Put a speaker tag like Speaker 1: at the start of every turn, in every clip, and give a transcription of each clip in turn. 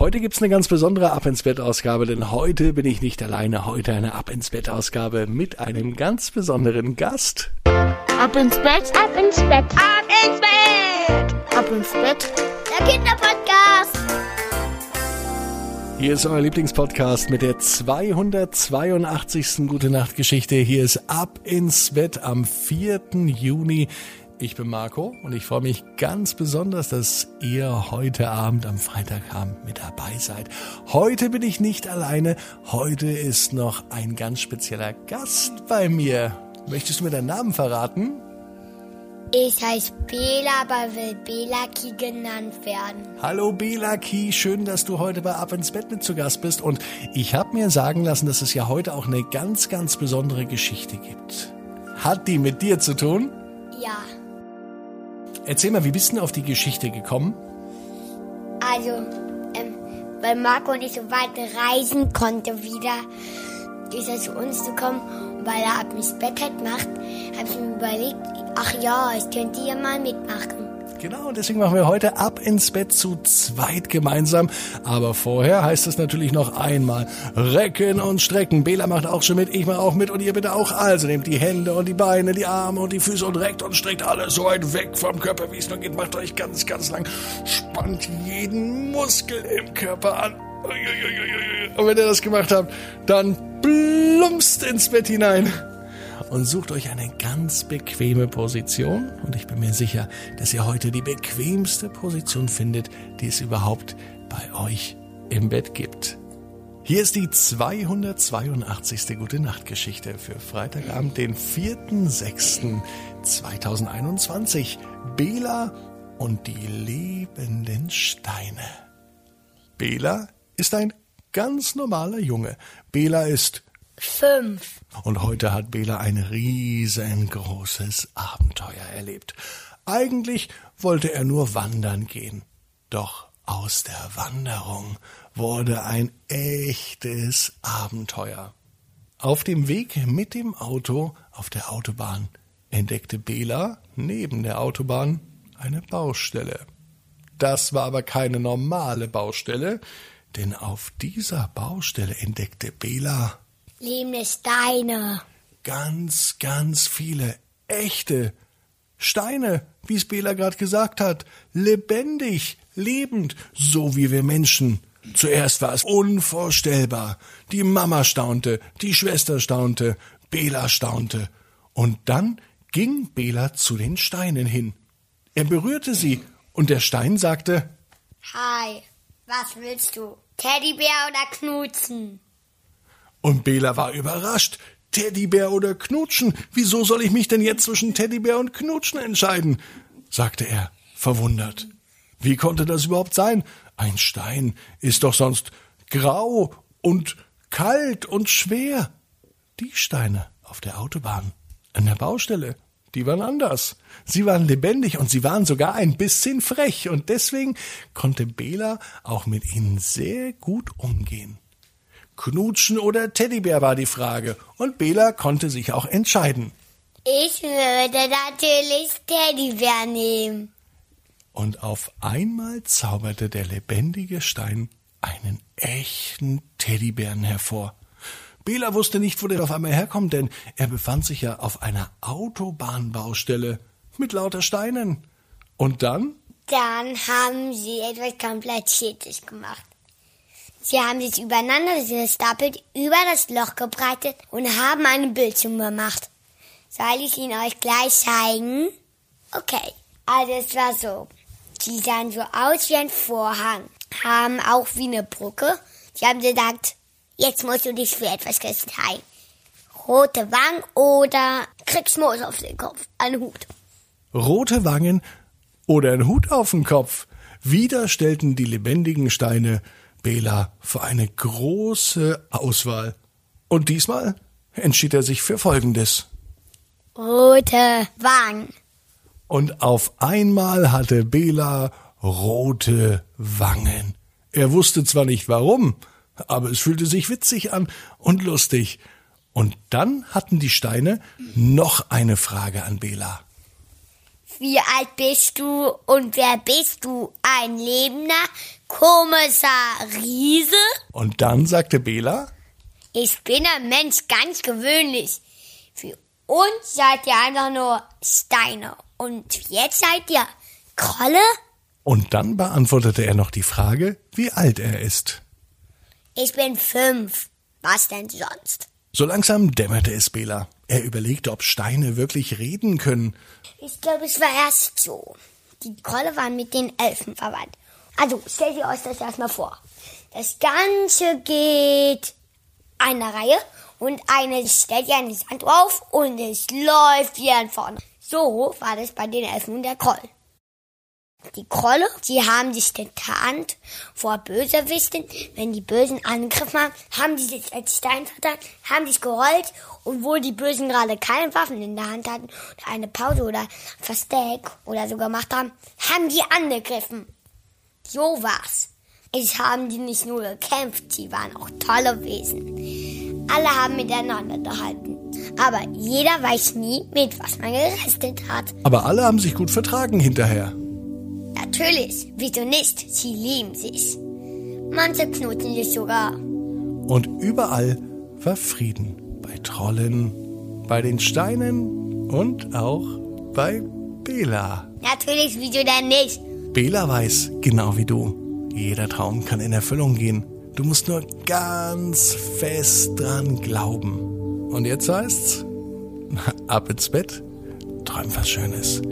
Speaker 1: Heute gibt's eine ganz besondere Ab ins Bett Ausgabe, denn heute bin ich nicht alleine. Heute eine Ab ins Bett Ausgabe mit einem ganz besonderen Gast.
Speaker 2: Ab ins Bett,
Speaker 3: ab ins Bett,
Speaker 2: ab ins Bett,
Speaker 3: ab ins Bett,
Speaker 2: der Kinderpodcast.
Speaker 1: Hier ist euer Lieblingspodcast mit der 282. Gute Nacht Geschichte. Hier ist Ab ins Bett am 4. Juni. Ich bin Marco und ich freue mich ganz besonders, dass ihr heute Abend am Freitagabend mit dabei seid. Heute bin ich nicht alleine. Heute ist noch ein ganz spezieller Gast bei mir. Möchtest du mir deinen Namen verraten?
Speaker 3: Ich heiße Bela, aber will Belaki genannt werden.
Speaker 1: Hallo Belaki, schön, dass du heute bei Ab ins Bett mit zu Gast bist. Und ich habe mir sagen lassen, dass es ja heute auch eine ganz, ganz besondere Geschichte gibt. Hat die mit dir zu tun?
Speaker 3: Ja.
Speaker 1: Erzähl mal, wie bist du auf die Geschichte gekommen?
Speaker 3: Also, ähm, weil Marco nicht so weit reisen konnte wieder, ist er zu uns gekommen. Und weil er ab ins Bett halt macht, habe ich mir überlegt, ach ja, ich könnte ja mal mitmachen.
Speaker 1: Genau, und deswegen machen wir heute ab ins Bett zu zweit gemeinsam. Aber vorher heißt es natürlich noch einmal recken und strecken. Bela macht auch schon mit, ich mache auch mit und ihr bitte auch. Also nehmt die Hände und die Beine, die Arme und die Füße und reckt und streckt alles so weit weg vom Körper, wie es nur geht. Macht euch ganz, ganz lang. Spannt jeden Muskel im Körper an. Und wenn ihr das gemacht habt, dann plumpst ins Bett hinein und sucht euch eine ganz bequeme Position. Und ich bin mir sicher, dass ihr heute die bequemste Position findet, die es überhaupt bei euch im Bett gibt. Hier ist die 282. Gute Nacht Geschichte für Freitagabend, den 4.6.2021. Bela und die lebenden Steine. Bela ist ein ganz normaler Junge. Bela ist
Speaker 3: Fünf.
Speaker 1: Und heute hat Bela ein riesengroßes Abenteuer erlebt. Eigentlich wollte er nur wandern gehen. Doch aus der Wanderung wurde ein echtes Abenteuer. Auf dem Weg mit dem Auto auf der Autobahn entdeckte Bela neben der Autobahn eine Baustelle. Das war aber keine normale Baustelle, denn auf dieser Baustelle entdeckte Bela
Speaker 3: Lebende Steine.
Speaker 1: Ganz, ganz viele echte Steine, wie es Bela gerade gesagt hat. Lebendig, lebend, so wie wir Menschen. Zuerst war es unvorstellbar. Die Mama staunte, die Schwester staunte, Bela staunte. Und dann ging Bela zu den Steinen hin. Er berührte sie, und der Stein sagte
Speaker 3: Hi, was willst du? Teddybär oder Knutzen?
Speaker 1: Und Bela war überrascht. Teddybär oder Knutschen? Wieso soll ich mich denn jetzt zwischen Teddybär und Knutschen entscheiden? sagte er, verwundert. Wie konnte das überhaupt sein? Ein Stein ist doch sonst grau und kalt und schwer. Die Steine auf der Autobahn, an der Baustelle, die waren anders. Sie waren lebendig und sie waren sogar ein bisschen frech und deswegen konnte Bela auch mit ihnen sehr gut umgehen. Knutschen oder Teddybär war die Frage, und Bela konnte sich auch entscheiden.
Speaker 3: Ich würde natürlich Teddybär nehmen.
Speaker 1: Und auf einmal zauberte der lebendige Stein einen echten Teddybären hervor. Bela wusste nicht, wo der auf einmal herkommt, denn er befand sich ja auf einer Autobahnbaustelle mit lauter Steinen. Und dann?
Speaker 3: Dann haben sie etwas Kompliziertes gemacht. Sie haben sich übereinander gestapelt, über das Loch gebreitet und haben eine Bildschirm gemacht. Soll ich ihn euch gleich zeigen? Okay, also es war so. Sie sahen so aus wie ein Vorhang, haben auch wie eine Brücke. Sie haben gesagt, jetzt musst du dich für etwas entscheiden. Rote Wangen oder kriegst Moos auf den Kopf, einen Hut.
Speaker 1: Rote Wangen oder ein Hut auf den Kopf. Wieder stellten die lebendigen Steine Bela für eine große Auswahl. Und diesmal entschied er sich für Folgendes.
Speaker 3: Rote Wangen.
Speaker 1: Und auf einmal hatte Bela rote Wangen. Er wusste zwar nicht warum, aber es fühlte sich witzig an und lustig. Und dann hatten die Steine noch eine Frage an Bela.
Speaker 3: Wie alt bist du und wer bist du? Ein lebender Kommissar Riese?
Speaker 1: Und dann sagte Bela,
Speaker 3: Ich bin ein Mensch ganz gewöhnlich. Für uns seid ihr einfach nur Steine. Und jetzt seid ihr Krolle?
Speaker 1: und dann beantwortete er noch die Frage, wie alt er ist.
Speaker 3: Ich bin fünf. Was denn sonst?
Speaker 1: So langsam dämmerte es Bela. Er überlegte, ob Steine wirklich reden können.
Speaker 3: Ich glaube, es war erst so. Die Krolle waren mit den Elfen verwandt. Also, stellt ihr euch das erstmal vor. Das Ganze geht eine Reihe und eine stellt ihr eine Sand auf und es läuft wieder vorne. So war das bei den Elfen und der Kroll. Die Krolle, die haben sich getarnt vor Bösewichten. Wenn die Bösen angegriffen haben, haben die sich als Stein vertan, haben sich gerollt und wo die Bösen gerade keine Waffen in der Hand hatten oder eine Pause oder Versteck oder so gemacht haben, haben die angegriffen. So war's. Es haben die nicht nur gekämpft, sie waren auch tolle Wesen. Alle haben miteinander gehalten. Aber jeder weiß nie, mit was man gerestet hat.
Speaker 1: Aber alle haben sich gut vertragen hinterher.
Speaker 3: Natürlich, wieso nicht? Sie lieben sich. Manche knoten sich sogar.
Speaker 1: Und überall war Frieden. Bei Trollen, bei den Steinen und auch bei Bela.
Speaker 3: Natürlich, wieso denn nicht?
Speaker 1: Bela weiß, genau wie du, jeder Traum kann in Erfüllung gehen. Du musst nur ganz fest dran glauben. Und jetzt heißt's, ab ins Bett, träum was Schönes.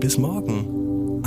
Speaker 1: Bis morgen,